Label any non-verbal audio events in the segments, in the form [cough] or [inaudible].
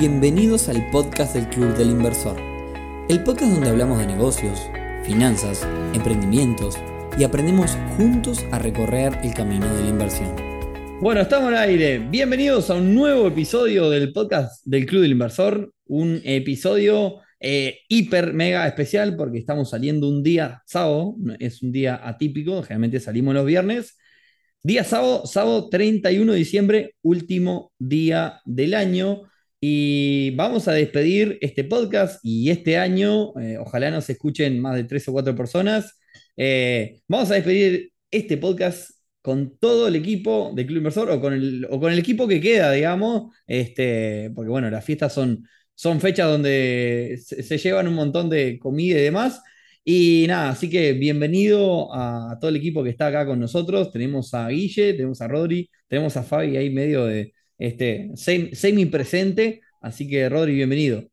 Bienvenidos al podcast del Club del Inversor, el podcast donde hablamos de negocios, finanzas, emprendimientos y aprendemos juntos a recorrer el camino de la inversión. Bueno, estamos al aire. Bienvenidos a un nuevo episodio del podcast del Club del Inversor, un episodio eh, hiper mega especial porque estamos saliendo un día sábado, es un día atípico, generalmente salimos los viernes. Día sábado, sábado 31 de diciembre, último día del año. Y vamos a despedir este podcast y este año, eh, ojalá nos escuchen más de tres o cuatro personas. Eh, vamos a despedir este podcast con todo el equipo de Club Inversor o con el, o con el equipo que queda, digamos, este, porque bueno, las fiestas son, son fechas donde se, llevan un montón de comida y demás. Y nada, así que bienvenido a, todo el equipo que está acá con nosotros. Tenemos a Guille, tenemos a Rodri, tenemos a Fabi ahí medio de, este, semi presente. Así que, Rodri, bienvenido.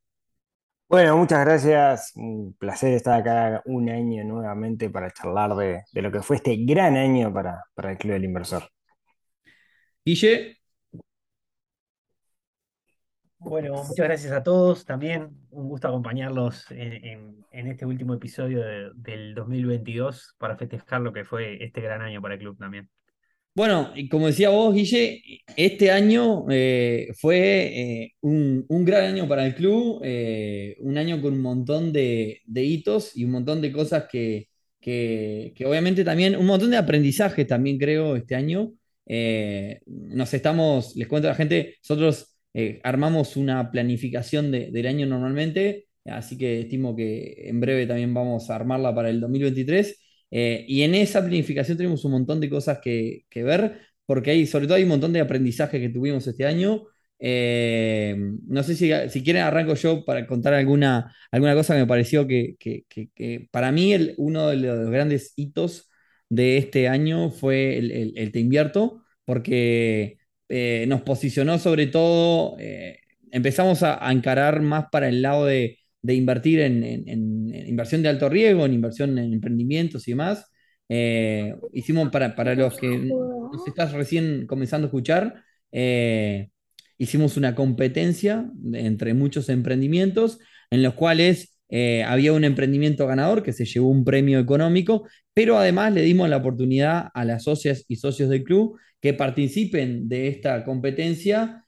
Bueno, muchas gracias. Un placer estar acá un año nuevamente para charlar de, lo que fue este gran año para, el Club del Inversor. Guille. Bueno, muchas gracias a todos. También un gusto acompañarlos en, este último episodio del 2022 para festejar lo que fue este gran año para el club también. Bueno, como decía vos, Guille, este año eh, fue eh, un, gran año para el club, eh, un año con un montón de, hitos y un montón de cosas que, obviamente también, un montón de aprendizaje también creo este año. nos estamos, les cuento a la gente, nosotros armamos una planificación del año normalmente, así que estimo que en breve también vamos a armarla para el 2023. Eh, y en esa planificación tenemos un montón de cosas que, ver, porque hay, sobre todo hay un montón de aprendizaje que tuvimos este año. Eh, no sé si, si, quieren arranco yo para contar alguna, alguna cosa que me pareció que, para mí uno de los grandes hitos de este año fue el, Te Invierto, porque eh, nos posicionó sobre todo, empezamos a encarar más para el lado de de invertir en, inversión de alto riesgo, en inversión en emprendimientos y demás. Eh, hicimos para, para los que nos estás recién comenzando a escuchar, eh, hicimos una competencia entre muchos emprendimientos en los cuales eh, había un emprendimiento ganador que se llevó un premio económico, pero además le dimos la oportunidad a las socias y socios del club que participen de esta competencia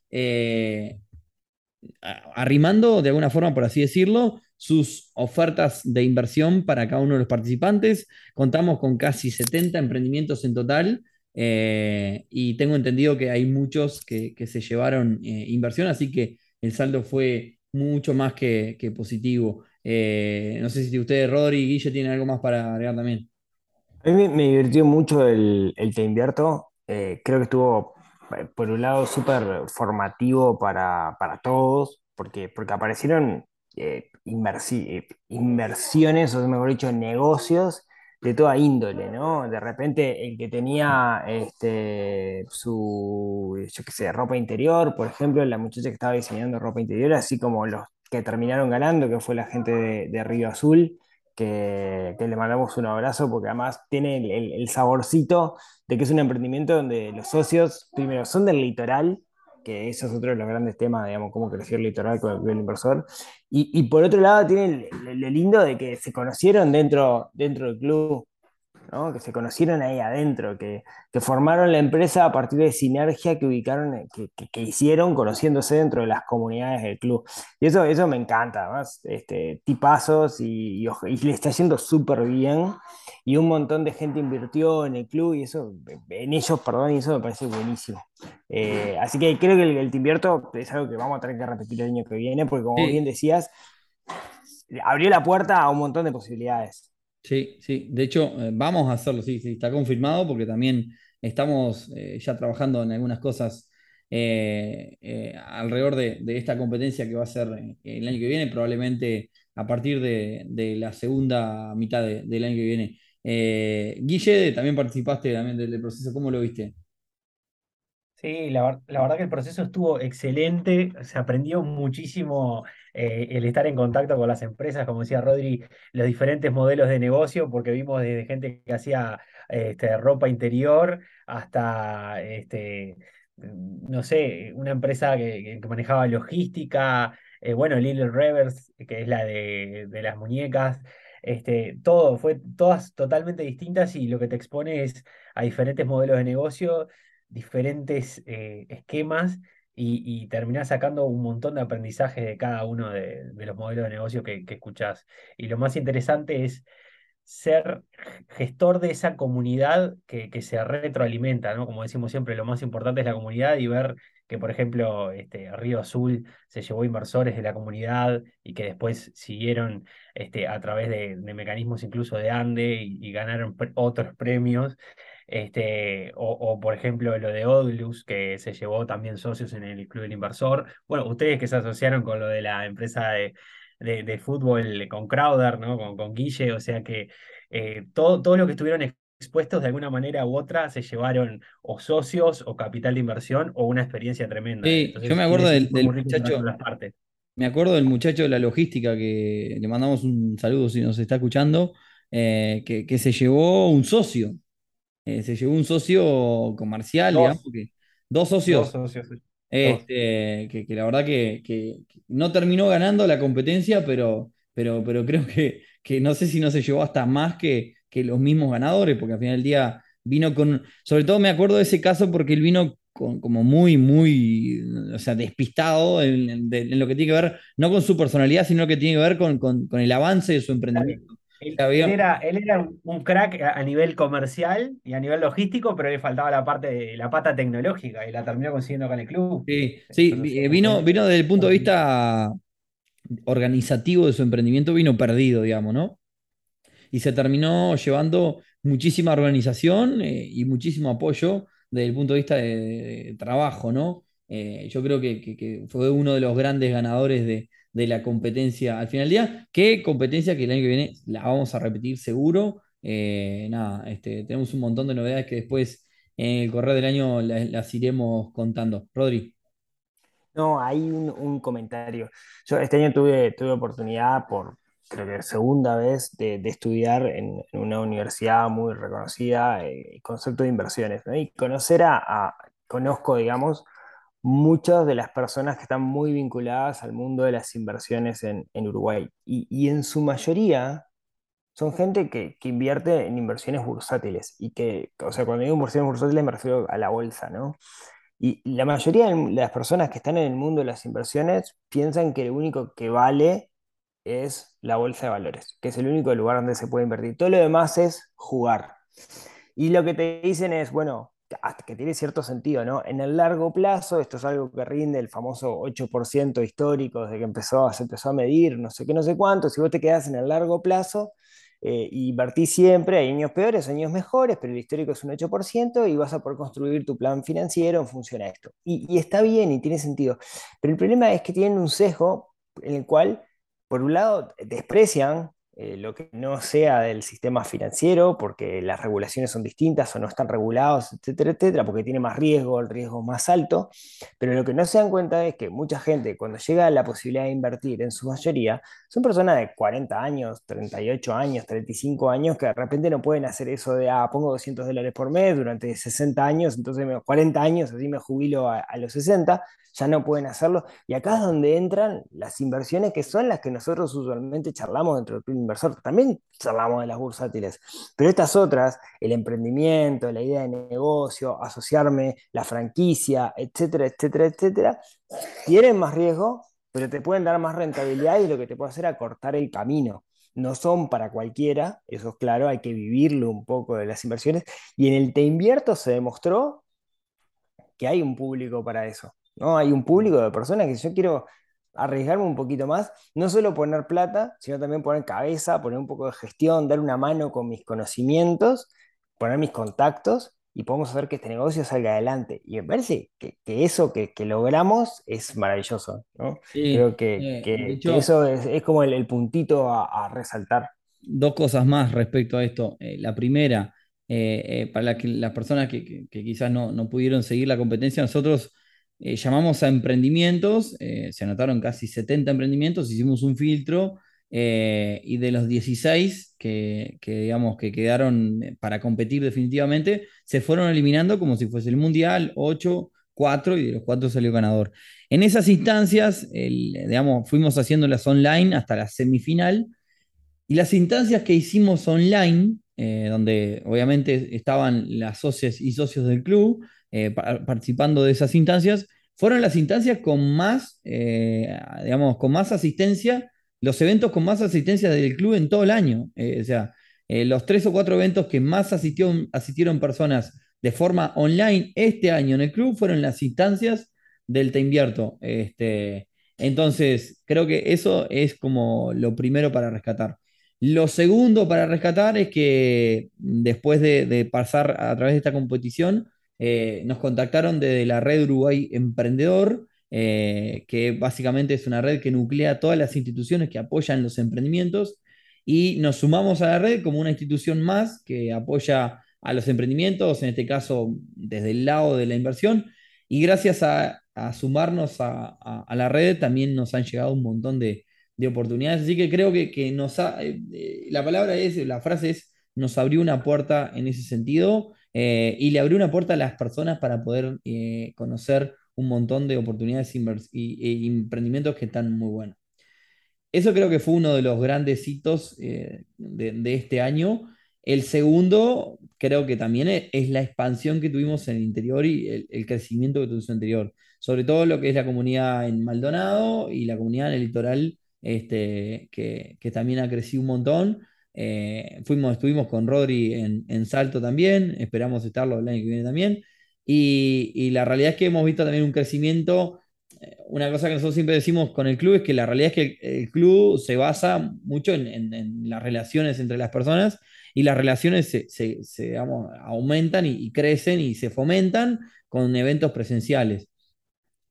arrimando de alguna forma, por así decirlo, sus ofertas de inversión para cada uno de los participantes. Contamos con casi 70 emprendimientos en total eh, y tengo entendido que hay muchos que, se llevaron eh, inversión, así que el saldo fue mucho más que, positivo. Eh, no sé si ustedes, Rodri y Guille, tienen algo más para agregar también. A mí me, divirtió mucho el, el Te Invierto. creo que estuvo por un lado súper formativo para, todos, porque, porque aparecieron eh, eh, inversiones, o mejor dicho, negocios de toda índole, ¿no? De repente el que tenía este, su, yo qué sé, ropa interior, por ejemplo, la muchacha que estaba diseñando ropa interior, así como los que terminaron ganando, que fue la gente de Río Azul, que, le mandamos un abrazo porque además tiene el, saborcito de que es un emprendimiento donde los socios, primero, son del litoral, que eso es otro de los grandes temas, digamos, cómo creció el litoral con el, inversor, y, por otro lado tiene lo lindo de que se conocieron dentro, dentro del club, que se conocieron ahí adentro, que, formaron la empresa a partir de sinergia que ubicaron, eh, que, hicieron conociéndose dentro de las comunidades del club. Y eso, eso me encanta, además, este, tipazos y, le está yendo súper bien. Y un montón de gente invirtió en el club y eso, en ellos, perdón, y eso me parece buenísimo. Eh, así que creo que el, el invierto es algo que vamos a tener que repetir el año que viene, porque como bien decías, abrió la puerta a un montón de posibilidades. Sí, sí. De hecho, eh, vamos a hacerlo, sí, sí, está confirmado porque también estamos eh, ya trabajando en algunas cosas eh, alrededor de, esta competencia que va a ser el año que viene, probablemente a partir de, la segunda mitad del año que viene. Guille, también participaste también del proceso, ¿cómo lo viste? Sí, la, verdad que el proceso estuvo excelente, se aprendió muchísimo eh, el estar en contacto con las empresas, como decía Rodri, los diferentes modelos de negocio, porque vimos desde gente que hacía este, ropa interior hasta este, no sé, una empresa que, manejaba logística, eh, bueno, Little Revers, que es la de, de las muñecas, este, todo, fue todas totalmente distintas y lo que te expone es a diferentes modelos de negocio, diferentes eh, esquemas y, y terminás sacando un montón de aprendizaje de cada uno de, los modelos de negocio que, que escuchás. Y lo más interesante es ser gestor de esa comunidad que, se retroalimenta, ¿no? Como decimos siempre, lo más importante es la comunidad y ver que, por ejemplo, este, Río Azul se llevó inversores de la comunidad y que después siguieron este, a través de, de mecanismos incluso de ANDE y, ganaron otros premios. Este, o, o, por ejemplo, lo de Odlus, que se llevó también socios en el Club del Inversor. Bueno, ustedes que se asociaron con lo de la empresa de, de, de fútbol con Crowder, ¿no? Con, con Guille, o sea que eh, todo, todo lo que estuvieron expuestos de alguna manera u otra se llevaron o socios o capital de inversión o una experiencia tremenda. Sí, yo me acuerdo del, del muchacho, las partes. me acuerdo del muchacho de la logística que le mandamos un saludo si nos está escuchando, eh, que, que se llevó un socio, eh, se llevó un socio comercial, digamos, Dos, que, dos dos socios socios, dos. Este, que, que la verdad que, no terminó ganando la competencia, pero, pero, pero creo que, que no sé si no se llevó hasta más que, que los mismos ganadores, porque al final del día vino con, sobre todo me acuerdo de ese caso porque él vino con, como muy, muy, o sea, despistado en, en- de- en lo que tiene que ver, no con su personalidad, sino que tiene que ver con, con, con el avance de su emprendimiento. Él, era, él era un crack a, nivel comercial y a nivel logístico, pero le faltaba la parte de la pata tecnológica y la terminó consiguiendo acá en el club. sí, Entonces, vino, vino desde el punto de vista organizativo de su emprendimiento, vino perdido, digamos, ¿no? y se terminó llevando muchísima organización eh, y muchísimo apoyo desde el punto de vista de, de trabajo, ¿no? Eh, yo creo que, que- que fue uno de los grandes ganadores de, de la competencia al final del día. ¿Qué competencia que el año que viene la vamos a repetir seguro? Eh, nada, este, tenemos un montón de novedades que después en el correr del año las, iremos contando. Rodri. No, hay un, un comentario. Yo este año tuve, tuve oportunidad por, creo que segunda vez, de, de estudiar en, una universidad muy reconocida, eh, el concepto de inversiones. Y conocer a- conozco, digamos, muchas de las personas que están muy vinculadas al mundo de las inversiones en, Uruguay. Y, en su mayoría son gente que, que invierte en inversiones bursátiles. Y que, o sea, cuando digo inversiones bursátiles me refiero a la bolsa, ¿no? Y la mayoría de las personas que están en el mundo de las inversiones piensan que lo único que vale es la bolsa de valores, que es el único lugar donde se puede invertir. Todo lo demás es jugar. Y lo que te dicen es, bueno, que tiene cierto sentido, ¿no? En el largo plazo, esto es algo que rinde el famoso 8% histórico desde que empezó, se empezó a medir, no sé qué, no sé cuánto, si vos te quedás en el largo plazo, eh, y invertís siempre, hay años peores, años mejores, pero el histórico es un 8% y vas a poder construir tu plan financiero en función a esto. Y, y está bien y tiene sentido. Pero el problema es que tienen un sesgo en el cual, por un lado, desprecian eh, lo que no sea del sistema financiero, porque las regulaciones son distintas o no están regulados, etcétera, etcétera, porque tiene más riesgo, el riesgo es más alto. Pero lo que no se dan cuenta es que mucha gente, cuando llega a la posibilidad de invertir, en su mayoría, son personas de 40 años, 38 años, 35 años, que de repente no pueden hacer eso de, ah, pongo 200 dólares por mes durante 60 años, entonces me- 40 años, así me jubilo a, los 60, ya no pueden hacerlo. Y acá es donde entran las inversiones que son las que nosotros usualmente charlamos dentro del También charlamos de las bursátiles, pero estas otras, el emprendimiento, la idea de negocio, asociarme, la franquicia, etcétera, etcétera, etcétera, tienen más riesgo, pero te pueden dar más rentabilidad y lo que te puede hacer es acortar el camino. No son para cualquiera, eso es claro, hay que vivirlo un poco de las inversiones. Y en el Te Invierto se demostró que hay un público para eso, ¿no? Hay un público de personas que yo quiero arriesgarme un poquito más, no solo poner plata, sino también poner cabeza, poner un poco de gestión, dar una mano con mis conocimientos, poner mis contactos y podemos hacer que este negocio salga adelante. Y me parece que, que eso que, que logramos es maravilloso, ¿no? Sí, Creo que, eh, que- hecho, eso es, es como el, el puntito a, a resaltar. dos cosas más respecto a esto. Eh, la primera, eh, eh, para la las personas que quizás no, no pudieron seguir la competencia, nosotros eh, llamamos a emprendimientos, eh, se anotaron casi 70 emprendimientos, hicimos un filtro eh, y de los 16 que, que, digamos, que quedaron para competir definitivamente, se fueron eliminando como si fuese el Mundial, 8, cuatro y de los cuatro salió ganador. En esas instancias, digamos, fuimos haciéndolas online hasta la semifinal y las instancias que hicimos online, donde obviamente estaban las socias y socios del club eh, participando de esas instancias, fueron las instancias con más, eh, digamos, con más asistencia, los eventos con más asistencia del club en todo el año. o sea, los tres o cuatro eventos que más asistieron, asistieron personas de forma online este año en el club fueron las instancias del Te Invierto. Este, entonces, creo que eso es como lo primero para rescatar. Lo segundo para rescatar es que después de, pasar a través de esta competición, eh, nos contactaron desde la red Uruguay Emprendedor, eh, que básicamente es una red que nuclea todas las instituciones que apoyan los emprendimientos y nos sumamos a la red como una institución más que apoya a los emprendimientos, en este caso desde el lado de la inversión, y gracias a, sumarnos a, la red también nos han llegado un montón de, de oportunidades. Así que creo que, nos ha, eh, eh, la palabra es, la frase es, nos abrió una puerta en ese sentido eh, y le abrió una puerta a las personas para poder conocer un montón de oportunidades y, emprendimientos que están muy buenos. Eso creo que fue uno de los grandes hitos de, este año. El segundo, creo que también es, la expansión que tuvimos en el interior y el, crecimiento que tuvimos en el interior. Sobre todo lo que es la comunidad en Maldonado y la comunidad en el litoral este, que, también ha crecido un montón. Eh, fuimos, estuvimos con Rodri en, Salto también, esperamos estarlo el año que viene también. Y, la realidad es que hemos visto también un crecimiento. Eh, una cosa que nosotros siempre decimos con el club es que la realidad es que el, club se basa mucho en, las relaciones entre las personas y las relaciones se, aumentan y, y, crecen y se fomentan con eventos presenciales.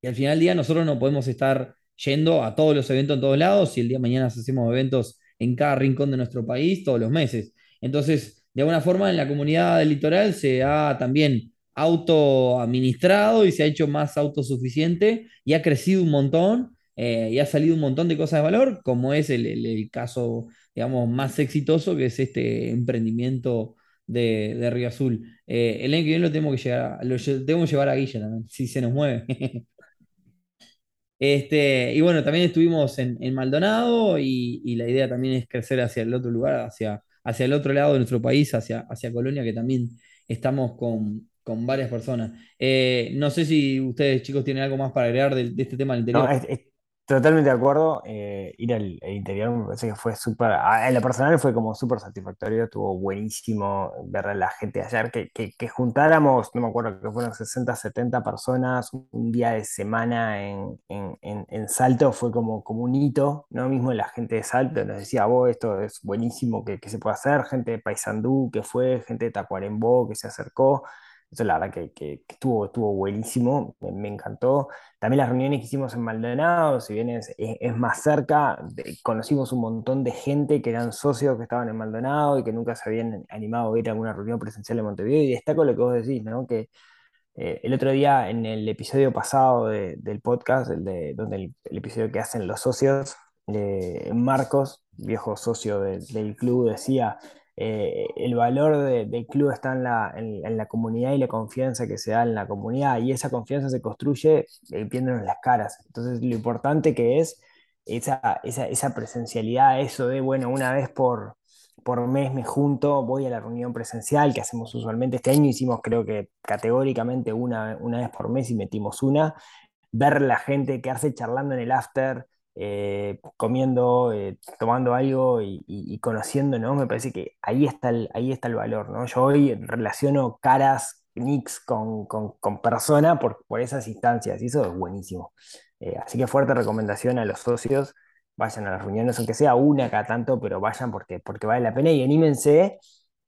Y al final del día nosotros no podemos estar yendo a todos los eventos en todos lados y el día de mañana hacemos eventos en cada rincón de nuestro país todos los meses. Entonces, de alguna forma en la comunidad del litoral se ha también autoadministrado y se ha hecho más autosuficiente y ha crecido un montón eh, y ha salido un montón de cosas de valor, como es el, caso, digamos, más exitoso que es este emprendimiento de, de Río Azul. Eh, el año que viene lo tenemos que llegar, lo tenemos que llevar a Guilla también, si se nos mueve. [laughs] Este, y bueno, también estuvimos en, Maldonado y, la idea también es crecer hacia el otro lugar, hacia, hacia el otro lado de nuestro país, hacia, hacia Colonia, que también estamos con, varias personas. Eh, no sé si ustedes, chicos, tienen algo más para agregar de, este tema del interior. Totalmente de acuerdo. Eh, ir al, interior me parece que fue súper. En lo personal fue como súper satisfactorio. Estuvo buenísimo ver a la gente ayer. Que, que, juntáramos, no me acuerdo que fueron 60, 70 personas un día de semana en, en, en, Salto fue como, como un hito. ¿no? Mismo la gente de Salto nos decía, vos, esto es buenísimo que, que se puede hacer. Gente de Paysandú que fue, gente de Tacuarembó que se acercó. Eso la verdad que, que, estuvo, estuvo buenísimo, me, encantó. También las reuniones que hicimos en Maldonado, si bien es, es, más cerca, conocimos un montón de gente que eran socios que estaban en Maldonado y que nunca se habían animado a ir a alguna reunión presencial en Montevideo. Y destaco lo que vos decís, ¿no? Que eh, el otro día en el episodio pasado del podcast, el de, donde el, episodio que hacen los socios, eh, Marcos, viejo socio del club, decía eh, el valor del club está en la, comunidad y la confianza que se da en la comunidad y esa confianza se construye eh, viéndonos las caras. Entonces lo importante que es esa, esa, presencialidad, eso de, bueno, una vez por, por mes me junto, voy a la reunión presencial que hacemos usualmente. Este año hicimos creo que categóricamente una, una vez por mes y metimos una. Ver la gente quedarse charlando en el after, eh, comiendo, eh, tomando algo y, conociendo, ¿no? Me parece que ahí está el, ahí está el valor, ¿no? Yo hoy relaciono caras, nicks con, con, persona por, por, esas instancias y eso es buenísimo. Eh, así que fuerte recomendación a los socios, vayan a las reuniones, aunque sea una cada tanto, pero vayan porque, porque vale la pena y anímense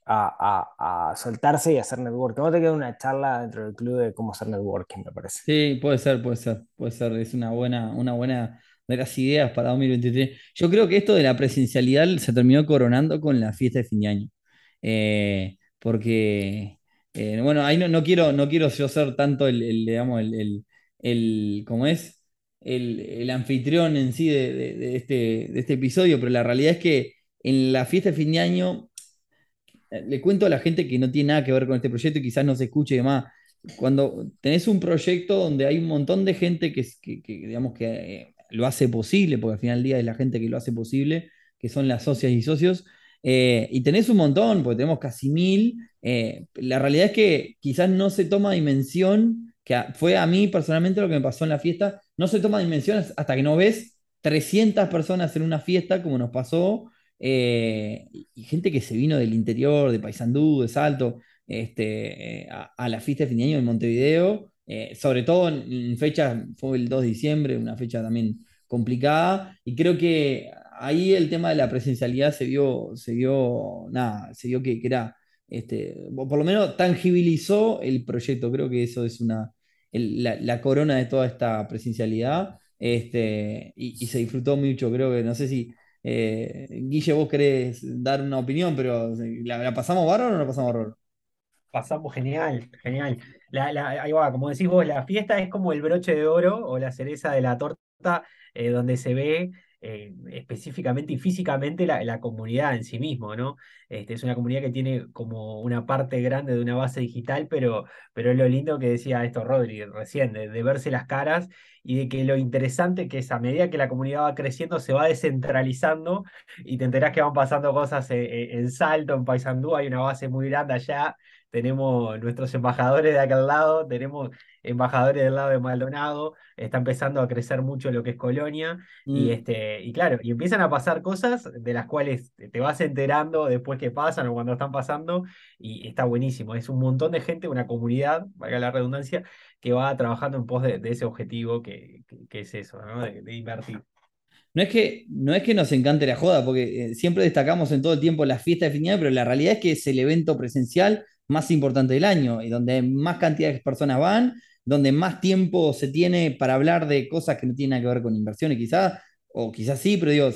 a, a, soltarse y hacer networking. ¿Cómo te queda una charla dentro del club de cómo hacer networking, me parece? Sí, puede ser, puede ser, puede ser. Es una buena, una buena de las ideas para 2023. Yo creo que esto de la presencialidad se terminó coronando con la fiesta de fin de año. Eh, porque, eh, bueno, ahí no, quiero, no quiero yo ser tanto el, digamos, el, el, ¿cómo es? El, anfitrión en sí de, este, de este episodio, pero la realidad es que en la fiesta de fin de año, eh, le cuento a la gente que no tiene nada que ver con este proyecto y quizás no se escuche y demás, cuando tenés un proyecto donde hay un montón de gente que, digamos, que lo hace posible, porque al final del día es la gente que lo hace posible, que son las socias y socios, eh, y tenés un montón, porque tenemos casi mil, eh, la realidad es que quizás no se toma dimensión, que fue a mí personalmente lo que me pasó en la fiesta, no se toma dimensión hasta que no ves 300 personas en una fiesta, como nos pasó, y gente que se vino del interior, de Paysandú, de Salto, este, a, la fiesta de fin de año en Montevideo, eh, sobre todo en, fecha, fue el 2 de diciembre, una fecha también complicada, y creo que ahí el tema de la presencialidad se vio, se vio, nada, se vio que, era, este, por lo menos tangibilizó el proyecto, creo que eso es una, la, corona de toda esta presencialidad, este, y, se disfrutó mucho, creo que, no sé si... Eh, Guille, vos querés dar una opinión, pero ¿la, pasamos bárbaro o no la pasamos bárbaro? Pasamos genial, genial. ahí va, como decís vos, la fiesta es como el broche de oro o la cereza de la torta, eh, donde se ve eh, específicamente y físicamente la, comunidad en sí mismo, ¿no? Este, es una comunidad que tiene como una parte grande de una base digital, pero, pero es lo lindo que decía esto Rodri recién, de, verse las caras y de que lo interesante que es a medida que la comunidad va creciendo, se va descentralizando y te enterás que van pasando cosas eh, en Salto, en Paysandú, hay una base muy grande allá tenemos nuestros embajadores de aquel lado, tenemos embajadores del lado de Maldonado, está empezando a crecer mucho lo que es Colonia, y, mm. este, y claro, y empiezan a pasar cosas de las cuales te vas enterando después que pasan o cuando están pasando, y está buenísimo, es un montón de gente, una comunidad, valga la redundancia, que va trabajando en pos de, ese objetivo que, es eso, ¿no? de, invertir. No es, que, no es que nos encante la joda, porque eh, siempre destacamos en todo el tiempo la fiesta de fin de año, pero la realidad es que es el evento presencial más importante del año y donde más cantidad de personas van, donde más tiempo se tiene para hablar de cosas que no tienen que ver con inversiones, quizás, o quizás sí, pero digo,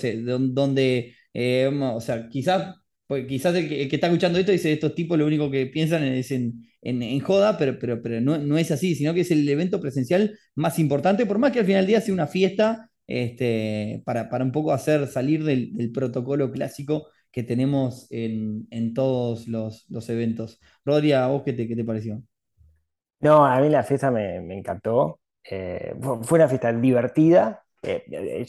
donde, eh, o sea, quizás, pues quizás el que, está escuchando esto dice, estos tipos lo único que piensan es en, en, joda, pero, pero, pero no, no, es así, sino que es el evento presencial más importante, por más que al final del día sea una fiesta, este, para, para un poco hacer salir del protocolo clásico que tenemos en, todos los, eventos. Rodri, ¿a vos qué te, qué te pareció? No, a mí la fiesta me, encantó. Eh, fue una fiesta divertida. Eh,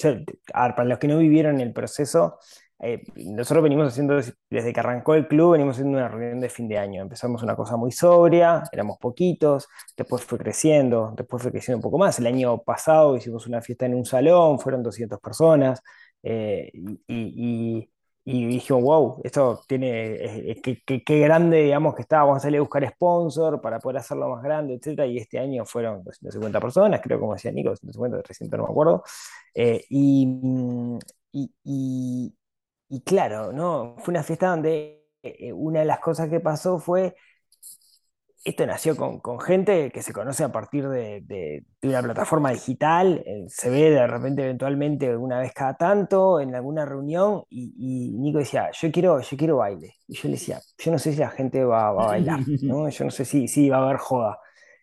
para los que no vivieron el proceso, eh, nosotros venimos haciendo, desde que arrancó el club, venimos haciendo una reunión de fin de año. Empezamos una cosa muy sobria, éramos poquitos, después fue creciendo, después fue creciendo un poco más. El año pasado hicimos una fiesta en un salón, fueron 200 personas, y, y dije, wow, esto tiene, eh, eh, qué, grande, digamos, que está, vamos a salir a buscar sponsor para poder hacerlo más grande, etcétera, y este año fueron 250 personas, creo, como decía Nico, 250, 300, no me acuerdo, eh, y, y, claro, ¿no? Fue una fiesta donde una de las cosas que pasó fue esto nació con, gente que se conoce a partir de, una plataforma digital, eh, se ve de repente eventualmente una vez cada tanto en alguna reunión y, Nico decía, yo quiero, yo quiero baile. Y yo le decía, yo no sé si la gente va, a bailar, [laughs] ¿no? yo no sé si, si va a haber joda.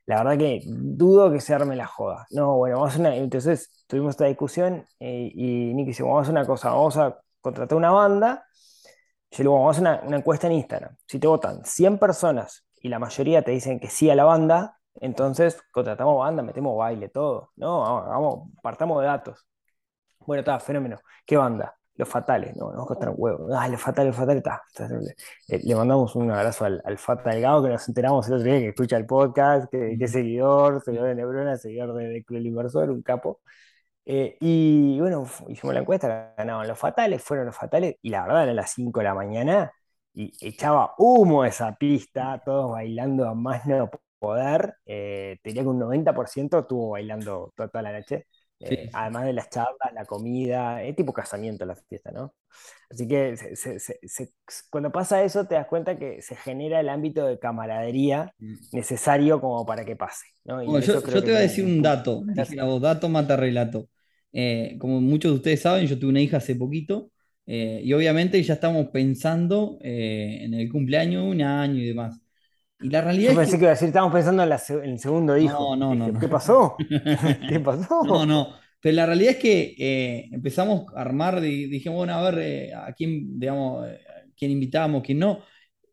La verdad que dudo que se arme la joda. No, bueno, vamos a una... Entonces tuvimos esta discusión eh, y Nico dice, vamos a hacer una cosa, vamos a contratar una banda. Yo le digo, vamos a hacer una, una encuesta en Instagram. Si te votan 100 personas y la mayoría te dicen que sí a la banda, entonces contratamos banda, metemos baile, todo. No, vamos, partamos de datos. Bueno, está, fenómeno. ¿Qué banda? Los fatales, no, nos costan huevos. Ah, los fatales, los fatales, está. Le, mandamos un abrazo al, al Fata Delgado, que nos enteramos el otro día que escucha el podcast, que, es seguidor, seguidor de Neurona, seguidor de, de Club Inversor, un capo. Eh, y bueno, hicimos la encuesta, ganaban los fatales, fueron los fatales, y la verdad, eran las 5 de la mañana, y echaba humo esa pista, todos bailando a más no poder. Eh, tenía que un 90% estuvo bailando toda, la noche. Eh, además de las charlas, la comida, es tipo casamiento la fiesta, ¿no? Así que cuando pasa eso te das cuenta que se genera el ámbito de camaradería mm. necesario como para que pase. ¿no? yo, te voy a decir un dato, dato mata relato. Eh, como muchos de ustedes saben, yo tuve una hija hace poquito eh, y obviamente ya estamos pensando eh, en el cumpleaños, un año y demás. Y la realidad Yo pensé que, iba a decir, estamos pensando en, el segundo hijo. No, no, no. ¿Qué pasó? [laughs] ¿Qué pasó? No, no. Pero la realidad es que eh, empezamos a armar, dijimos, bueno, a ver a quién, digamos, quién invitamos, quién no.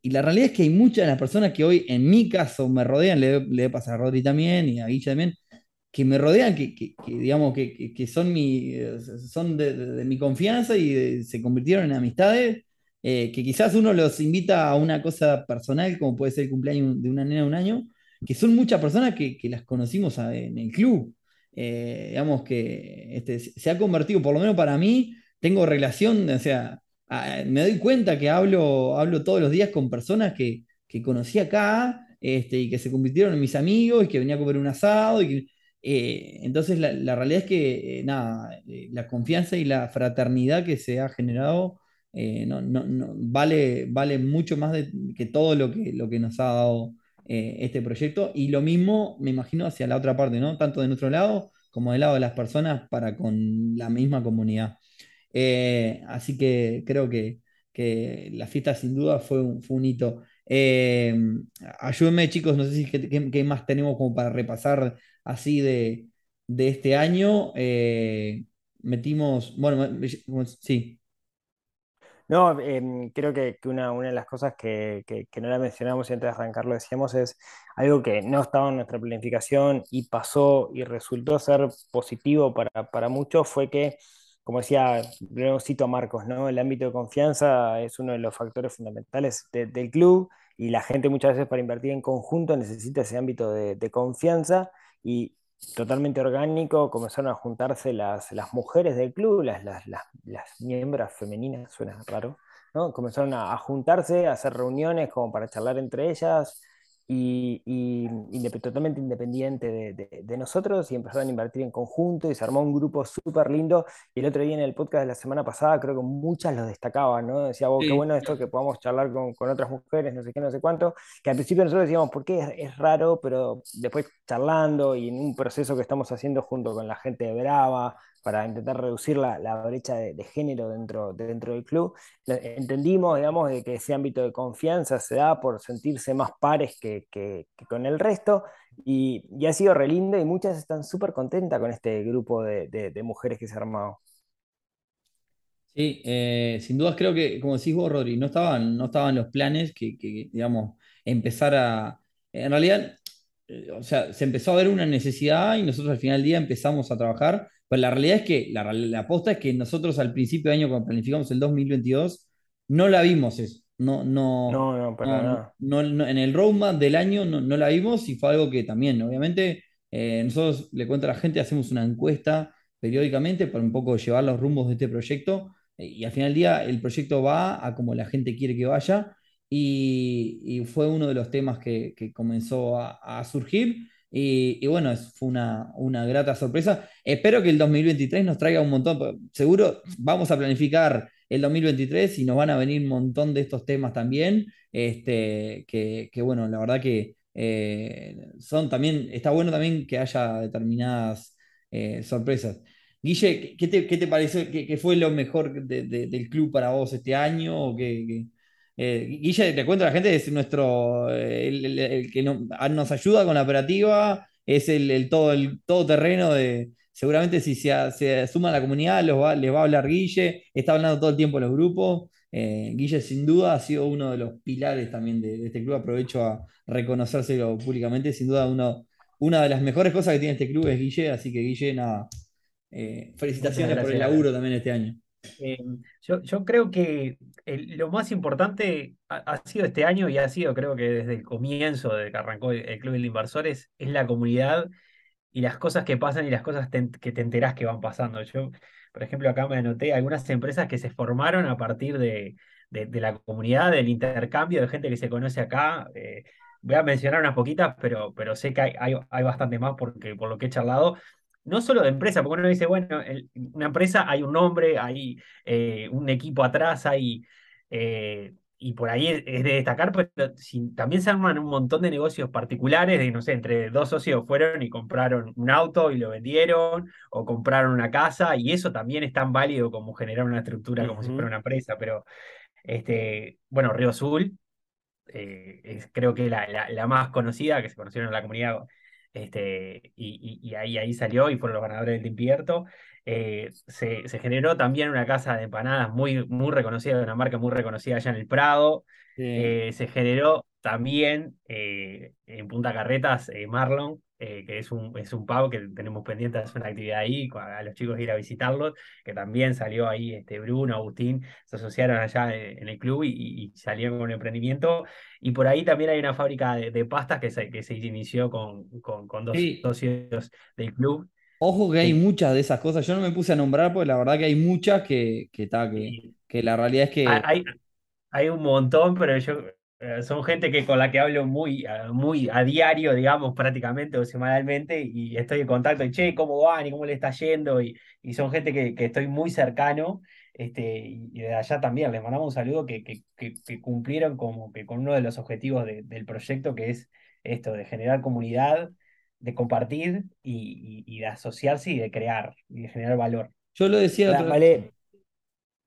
y la realidad es que hay muchas de las personas que hoy, en mi caso, me rodean, le, le pasar a Rodri también y a Guilla también, que me rodean, que, que- que, digamos, que, que- son, mi, son de, de- mi confianza y se convirtieron en amistades, eh, que quizás uno los invita a una cosa personal, como puede ser el cumpleaños de una nena un año, que son muchas personas que, las conocimos a- en el club. Eh, digamos que este, se ha convertido, por lo menos para mí, tengo relación, o sea, me doy cuenta que hablo, hablo todos los días con personas que, conocí acá. Este, y que se convirtieron en mis amigos y que venía a comer un asado eh, entonces, la, la realidad es que, eh, nada, eh, la confianza y la fraternidad que se ha generado no, no- no- vale, vale mucho más que todo lo que, lo que nos ha dado este proyecto. Y lo mismo, me imagino, hacia la otra parte, ¿no? Tanto de nuestro lado como del lado de las personas para con la misma comunidad. Así que creo que, que la fiesta sin duda fue un, fue un hito. Ayúdenme, chicos, no sé si qué- qué más tenemos como para repasar así de, de este año. Eh, metimos, bueno, sí, No, em, creo que, una, una de las cosas que, que- no la mencionamos y antes de arrancar lo decíamos es algo que no estaba en nuestra planificación y pasó y resultó ser positivo para, para muchos fue que, como decía, luego cito a Marcos, ¿no? El ámbito de confianza es uno de los factores fundamentales de- del club y la gente muchas veces para invertir en conjunto necesita ese ámbito de confianza y totalmente orgánico, comenzaron a juntarse las, las mujeres del club, las, las, las, las miembros femeninas, suena raro, ¿no? Comenzaron a, a juntarse, a hacer reuniones como para charlar entre ellas y, y totalmente independiente de, de- de nosotros y empezaron a invertir en conjunto y se armó un grupo súper lindo y el otro día en el podcast de la semana pasada creo que muchas lo destacaban, ¿no? Decía, vos, qué bueno esto que podamos charlar con, con otras mujeres, no sé qué, no sé cuánto, que al principio nosotros decíamos, ¿por qué es, es raro? Pero después charlando y en un proceso que estamos haciendo junto con la gente de Brava para intentar reducir la, la brecha de, género dentro, dentro del club, entendimos, digamos, que ese ámbito de confianza se da por sentirse más pares que, que- con el resto y, ha sido re lindo y muchas están súper contentas con este grupo de mujeres que se ha armado. Sí, eh, sin dudas creo que, como decís vos, Rodri, no estaban, no estaban los planes que, que, digamos, empezar a... En realidad, eh, o sea, se empezó a ver una necesidad y nosotros al final del día empezamos a trabajar, pero la realidad es que, la, la aposta es que nosotros al principio de año, cuando planificamos el 2022, no la vimos eso. No, no, No, no, para no, nada. no- no- en el roadmap del año no, no la vimos y fue algo que también, obviamente, eh, nosotros le cuento a la gente, hacemos una encuesta periódicamente para un poco llevar los rumbos de este proyecto y al final del día el proyecto va a como la gente quiere que vaya y, y fue uno de los temas que, que comenzó a, a surgir y, bueno, fue una, una grata sorpresa. Espero que el 2023 nos traiga un montón, seguro vamos a planificar el 2023 y nos van a venir un montón de estos temas también, este, que, que bueno, la verdad que eh, son también, está bueno también que haya determinadas eh, sorpresas. Guille, ¿qué- ¿qué te, qué te pareció? ¿Qué, qué fue lo mejor de- de- del club para vos este año? ¿O qué- qué? Eh, Guille, te cuento, la gente es nuestro, eh, el, el- el que no- a- nos ayuda con la operativa, es el, el todo, el todoterreno de, seguramente si se, se suma a la comunidad los va- les va a hablar Guille, está hablando todo el tiempo en los grupos. Eh, Guille sin duda ha sido uno de los pilares también de, de este club, aprovecho a reconocérselo públicamente, sin duda uno, una de las mejores cosas que tiene este club es Guille, así que Guille, nada. Eh, felicitaciones por el laburo también este año. Eh, yo, yo creo que el- lo más importante ha, ha sido este año y ha sido, creo que desde el comienzo, desde que arrancó el, el Club de Inversores, es la comunidad y las cosas que pasan y las cosas te- que te enterás que van pasando. Yo, por ejemplo, acá me anoté algunas empresas que se formaron a partir de, de- de la comunidad, del intercambio de gente que se conoce acá. Eh, voy a mencionar unas poquitas, pero, pero sé que hay, hay, hay bastante más porque, por lo que he charlado. No solo de empresa, porque uno dice, bueno, el- una empresa hay un nombre, hay eh, un equipo atrás, hay, eh, y por ahí es, es de destacar, pero si- también se arman un montón de negocios particulares, de no sé, entre dos socios fueron y compraron un auto y lo vendieron, o compraron una casa, y eso también es tan válido como generar una estructura como si fuera una empresa, pero este, bueno, Río Azul eh, es creo que la, la, la más conocida, que se conocieron en la comunidad este, y, ahí, ahí salió y fueron los ganadores del Timpierto. Eh, se, generó también una casa de empanadas muy, muy reconocida, una marca muy reconocida allá en el Prado. Eh, se generó también eh, en Punta Carretas Marlon, que es un, es un pub que tenemos pendiente de hacer una actividad ahí, a los chicos ir a visitarlos, que también salió ahí este, Bruno, Agustín, se asociaron allá en, el club y, salieron con un emprendimiento. Y por ahí también hay una fábrica de, pastas que se, que se inició con, con, dos socios del club Ojo que hay muchas de esas cosas. Yo no me puse a nombrar porque la verdad que hay muchas que, que, que, que la realidad es que. Hay, hay un montón, pero yo eh, son gente que con la que hablo muy, muy a diario, digamos, prácticamente o semanalmente, y estoy en contacto y che, ¿cómo van? y cómo le está yendo, y, y son gente que, que, estoy muy cercano, este, y de allá también les mandamos un saludo que, que, que cumplieron como que con uno de los objetivos del proyecto, que es esto, de generar comunidad de compartir y, de asociarse y de crear y de generar valor. Yo lo decía. Vale,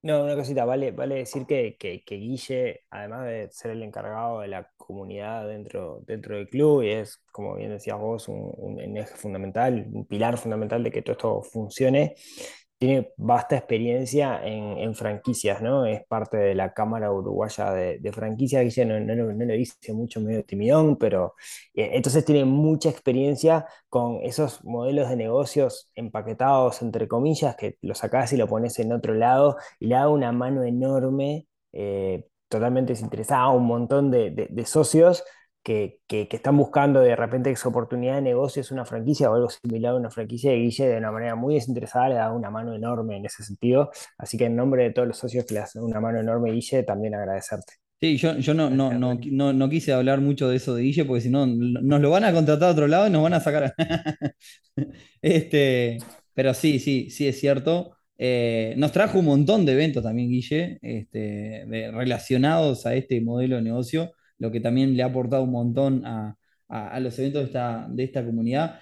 no, una cosita, vale, vale decir que, que, Guille, además de ser el encargado de la comunidad dentro, dentro del club, y es, como bien decías vos, un, un eje fundamental, un pilar fundamental de que todo esto funcione, tiene vasta experiencia en, franquicias, ¿no? Es parte de la Cámara Uruguaya de, Franquicias, no, no, no, lo dice mucho, medio timidón, pero eh, entonces tiene mucha experiencia con esos modelos de negocios empaquetados, entre comillas, que lo sacás y lo pones en otro lado y le da una mano enorme, eh, totalmente desinteresada a un montón de socios que, están buscando de repente esa oportunidad de negocio, es una franquicia o algo similar a una franquicia de Guille de una manera muy desinteresada, le da una mano enorme en ese sentido. Así que en nombre de todos los socios que le hacen una mano enorme, Guille, también agradecerte. Sí, yo, yo no, no, no, no, quise hablar mucho de eso de Guille, porque si no, nos lo van a contratar a otro lado y nos van a sacar. [laughs] este, pero sí, sí, sí es cierto. Eh, nos trajo un montón de eventos también, Guille, este, relacionados a este modelo de negocio lo que también le ha aportado un montón a, los eventos de esta, de esta comunidad.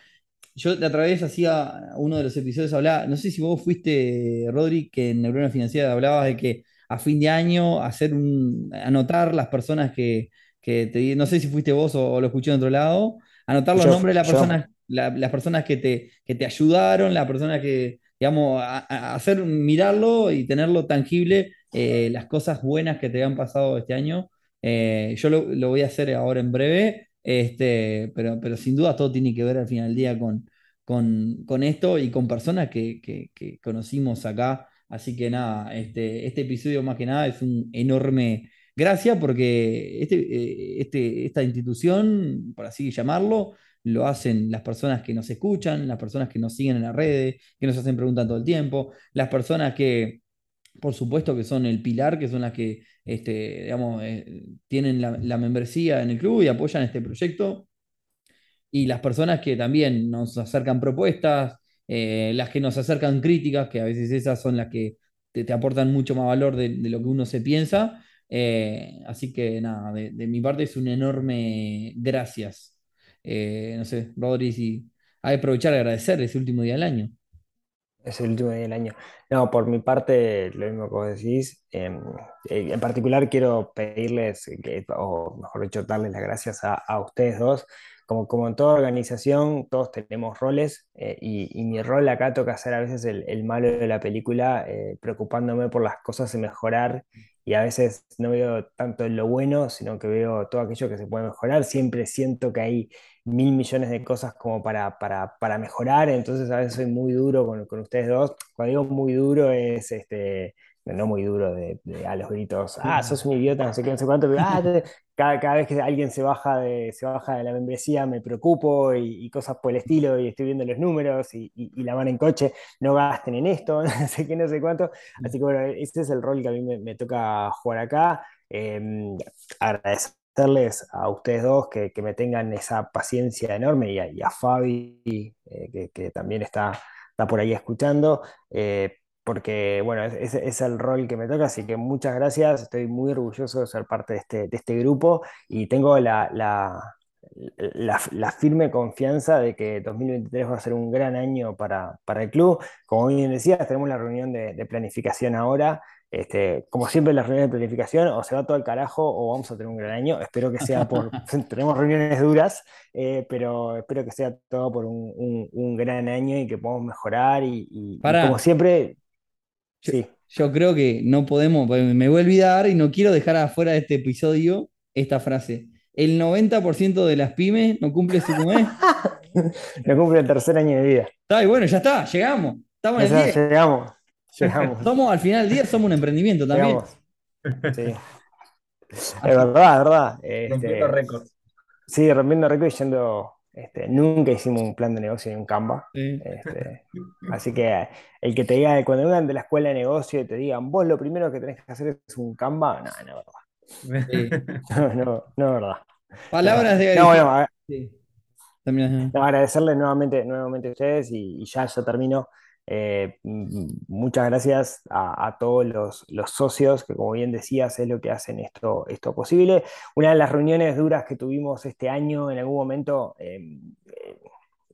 Yo de otra vez hacía uno de los episodios, hablaba, no sé si vos fuiste, Rodri, que en Neurona Financiera hablabas de que a fin de año hacer un, anotar las personas que, que te, no sé si fuiste vos o, lo escuché en otro lado, anotar los nombres de las personas, las personas que te, que te ayudaron, las personas que, digamos, hacer, mirarlo y tenerlo tangible, eh, las cosas buenas que te han pasado este año eh, yo lo, voy a hacer ahora en breve, este, pero, pero sin duda todo tiene que ver al final del día con, con, esto y con personas que, conocimos acá. Así que nada, este, este episodio más que nada es un enorme gracias porque este, eh, este, esta institución, por así llamarlo, lo hacen las personas que nos escuchan, las personas que nos siguen en las redes, que nos hacen preguntas todo el tiempo, las personas que, por supuesto, que son el pilar, que son las que este, digamos, eh, tienen la, membresía en el club y apoyan este proyecto. Y las personas que también nos acercan propuestas, eh, las que nos acercan críticas, que a veces esas son las que te, aportan mucho más valor de, lo que uno se piensa. Eh, así que nada, de, mi parte es un enorme gracias. no sé, Rodri, si hay que aprovechar y agradecer ese último día del año. Es el último día del año. No, por mi parte, lo mismo que vos decís. Em, eh, en particular quiero pedirles, o mejor dicho, darles las gracias a, ustedes dos. Como, como en toda organización, todos tenemos roles eh, y, mi rol acá toca ser a veces el, malo de la película, eh, preocupándome por las cosas y mejorar y a veces no veo tanto lo bueno, sino que veo todo aquello que se puede mejorar. Siempre siento que hay mil millones de cosas como para, para, para mejorar, entonces a veces soy muy duro con, con, ustedes dos. Cuando digo muy duro es este, no muy duro de, a los gritos, ah, sos un idiota, no sé qué, no sé cuánto, pero ah, cada, cada, vez que alguien se baja de, se baja de la membresía me preocupo y, cosas por el estilo y estoy viendo los números y, y, la van en coche, no gasten en esto, [laughs] no sé qué, no sé cuánto. Así que bueno, ese es el rol que a mí me, me toca jugar acá. Eh, agradecerles a ustedes dos que, que, me tengan esa paciencia enorme y a, y a Fabi, eh, que, que, también está, está por ahí escuchando. Eh, porque bueno, ese es, el rol que me toca, así que muchas gracias, estoy muy orgulloso de ser parte de este, de este grupo y tengo la, la, la, firme confianza de que 2023 va a ser un gran año para, para el club. Como bien decías, tenemos la reunión de, de planificación ahora Este, como siempre, las reuniones de planificación, o se va todo al carajo o vamos a tener un gran año. Espero que sea por. [laughs] [laughs] tenemos reuniones duras, eh, pero espero que sea todo por un, un, gran año y que podamos mejorar. Y, y, como siempre. Yo, sí. yo creo que no podemos, me voy a olvidar y no quiero dejar afuera de este episodio esta frase. El 90% de las pymes no cumple su [laughs] mes. no cumple el tercer año de vida. Está, y bueno, ya está, llegamos. Estamos en el Llegamos. [laughs] Somos, al final del día, somos un emprendimiento también. Sí. Es verdad, es verdad. Este, rompiendo récords. Sí, rompiendo récords y yendo. Este, nunca hicimos un plan de negocio ni un Canva. Este, así que el que te diga, cuando vengan de la escuela de negocio y te digan, vos lo primero que tenés que hacer es un Canva, no, no es verdad. [laughs] No, no, no es verdad. Palabras de no, bueno, no, agradecerles nuevamente, nuevamente a ustedes y, y ya yo termino. Eh, muchas gracias a, todos los, socios que, como bien decías, es lo que hacen esto, esto posible. Una de las reuniones duras que tuvimos este año, en algún momento, em,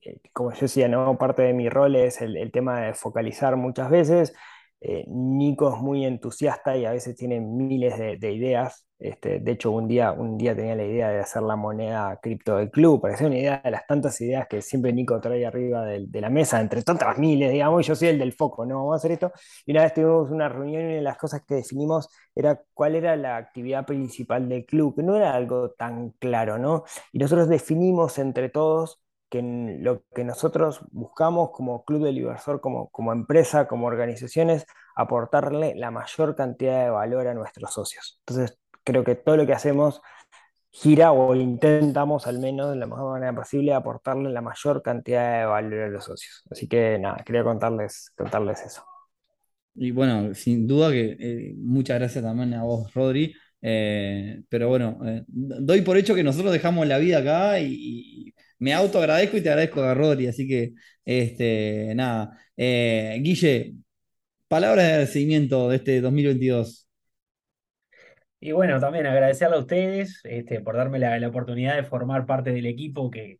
eh, como yo decía, ¿no? parte de mi rol es el tema de focalizar muchas veces. Eh, Nico es muy entusiasta y a veces tiene miles de, ideas. Este, de hecho, un día, un día tenía la idea de hacer la moneda cripto del club. Parecía una idea de las tantas ideas que siempre Nico trae arriba de, la mesa, entre tantas miles, digamos, yo soy el del foco, ¿no? Vamos a hacer esto. Y una vez tuvimos una reunión y una de las cosas que definimos era cuál era la actividad principal del club, que no era algo tan claro, ¿no? Y nosotros definimos entre todos que lo que nosotros buscamos como Club de Libersor, como, como empresa, como organizaciones, aportarle la mayor cantidad de valor a nuestros socios. Entonces, creo que todo lo que hacemos gira o intentamos al menos de la mejor manera posible aportarle la mayor cantidad de valor a los socios. Así que nada, quería contarles, contarles eso. Y bueno, sin duda que eh, muchas gracias también a vos, Rodri. Eh, pero bueno, eh, doy por hecho que nosotros dejamos la vida acá y, me auto agradezco y te agradezco a Rodri, así que, este, nada. Eh, Guille, palabras de agradecimiento de este 2022. Y bueno, también agradecerle a ustedes este, por darme la, oportunidad de formar parte del equipo que,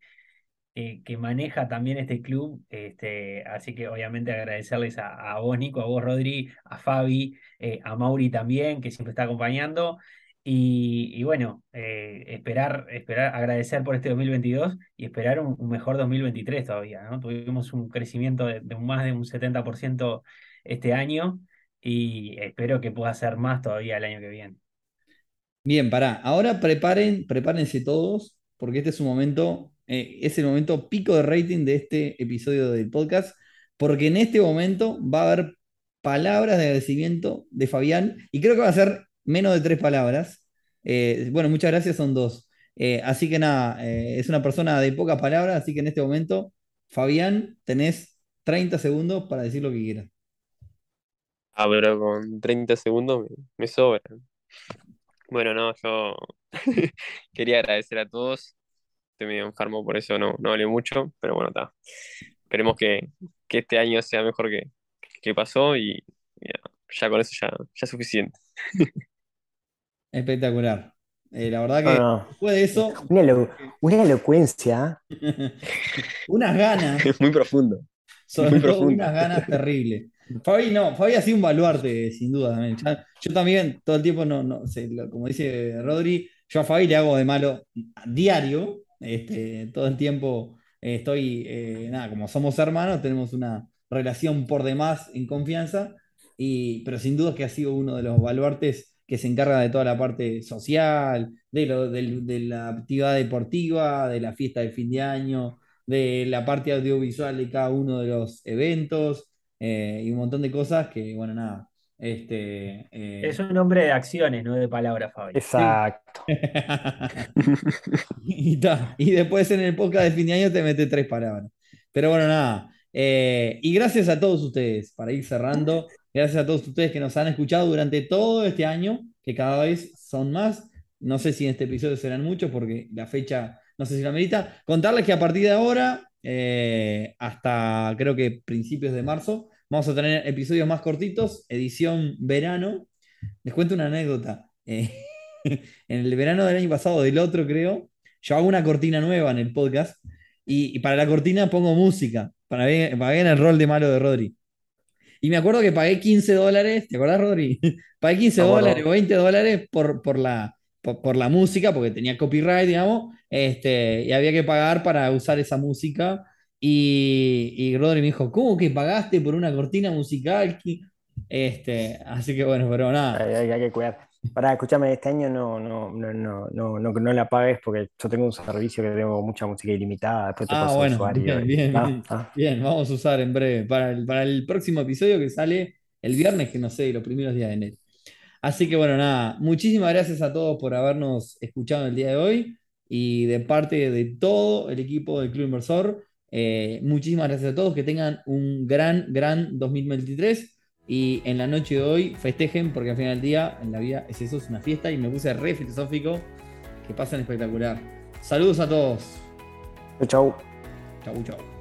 maneja también este club. Este, así que obviamente agradecerles a, vos, Nico, a vos, Rodri, a Fabi, eh, a Mauri también, que siempre está acompañando. Y, bueno, eh, esperar, esperar, agradecer por este 2022 y esperar un, mejor 2023 todavía, ¿no? Tuvimos un crecimiento de, más de un 70% este año y espero que pueda ser más todavía el año que viene. Bien, pará. Ahora preparen, prepárense todos, porque este es un momento, eh, es el momento pico de rating de este episodio del podcast, porque en este momento va a haber palabras de agradecimiento de Fabián y creo que va a ser menos de tres palabras. Eh, bueno, muchas gracias, son dos. Eh, así que nada, eh, es una persona de pocas palabras, así que en este momento, Fabián, tenés 30 segundos para decir lo que quieras. Ah, pero con 30 segundos me, sobra. Bueno, no, yo [laughs] quería agradecer a todos. Estoy medio enfermo, por eso no, no hablé mucho, pero bueno, está. Esperemos que, este año sea mejor que, que pasó y ya, con eso ya, ya es suficiente. [laughs] Espectacular. Eh, la verdad que después de eso. [laughs] Una, elocuencia. [laughs] unas ganas. [laughs] Muy profundo. Sobre todo unas ganas terribles. Fabi, no, Fabi ha sido un baluarte, sin duda. También. yo también, todo el tiempo, no, no sé, como dice Rodri, yo a Fabi le hago de malo diario. Este, todo el tiempo estoy, eh, nada, como somos hermanos, tenemos una relación por demás en confianza. Y, pero sin duda que ha sido uno de los baluartes que se encarga de toda la parte social, de, lo, de, la actividad deportiva, de la fiesta de fin de año, de la parte audiovisual de cada uno de los eventos eh, y un montón de cosas que, bueno, nada. Este, eh, Es un nombre de acciones, no de palabras, Fabi. Exacto. [laughs] y, y, después en el podcast de fin de año te mete tres palabras. Pero bueno, nada. Eh, y gracias a todos ustedes, para ir cerrando. Gracias a todos ustedes que nos han escuchado durante todo este año, que cada vez son más. No sé si en este episodio serán muchos porque la fecha no sé si la medita. Contarles que a partir de ahora, eh, hasta creo que principios de marzo, vamos a tener episodios más cortitos, edición verano. Les cuento una anécdota. Eh, [laughs] en el verano del año pasado, del otro creo, yo hago una cortina nueva en el podcast y, para la cortina pongo música, para ver, para el rol de malo de Rodri. Y me acuerdo que pagué 15 dólares, ¿te acordás, Rodri? [laughs] pagué 15 Me acuerdo. dólares o 20 dólares por, por la, por, por la música, porque tenía copyright, digamos, este, y había que pagar para usar esa música. Y, y Rodri me dijo, ¿cómo que pagaste por una cortina musical? ¿Qué-?" [laughs] Este, así que bueno, pero nada. Hay, hay- hay que cuidar. Pará, escúchame, este año no, no, no, no, no, no, no la pagues porque yo tengo un servicio que tengo mucha música ilimitada. Después te Ah, paso bueno, usuario. bien, bien, Ah, bien. ah. Bien, vamos a usar en breve para el, para el próximo episodio que sale el viernes, que no sé, los primeros días de enero. Así que bueno, nada, muchísimas gracias a todos por habernos escuchado el día de hoy y de parte de todo el equipo del Club Inversor, eh, muchísimas gracias a todos, que tengan un gran, gran 2023 y en la noche de hoy festejen porque al final del día en la vida es eso, es una fiesta y me puse re filosófico, que pasen espectacular. Saludos a todos. Chau, chau. Chau, chau.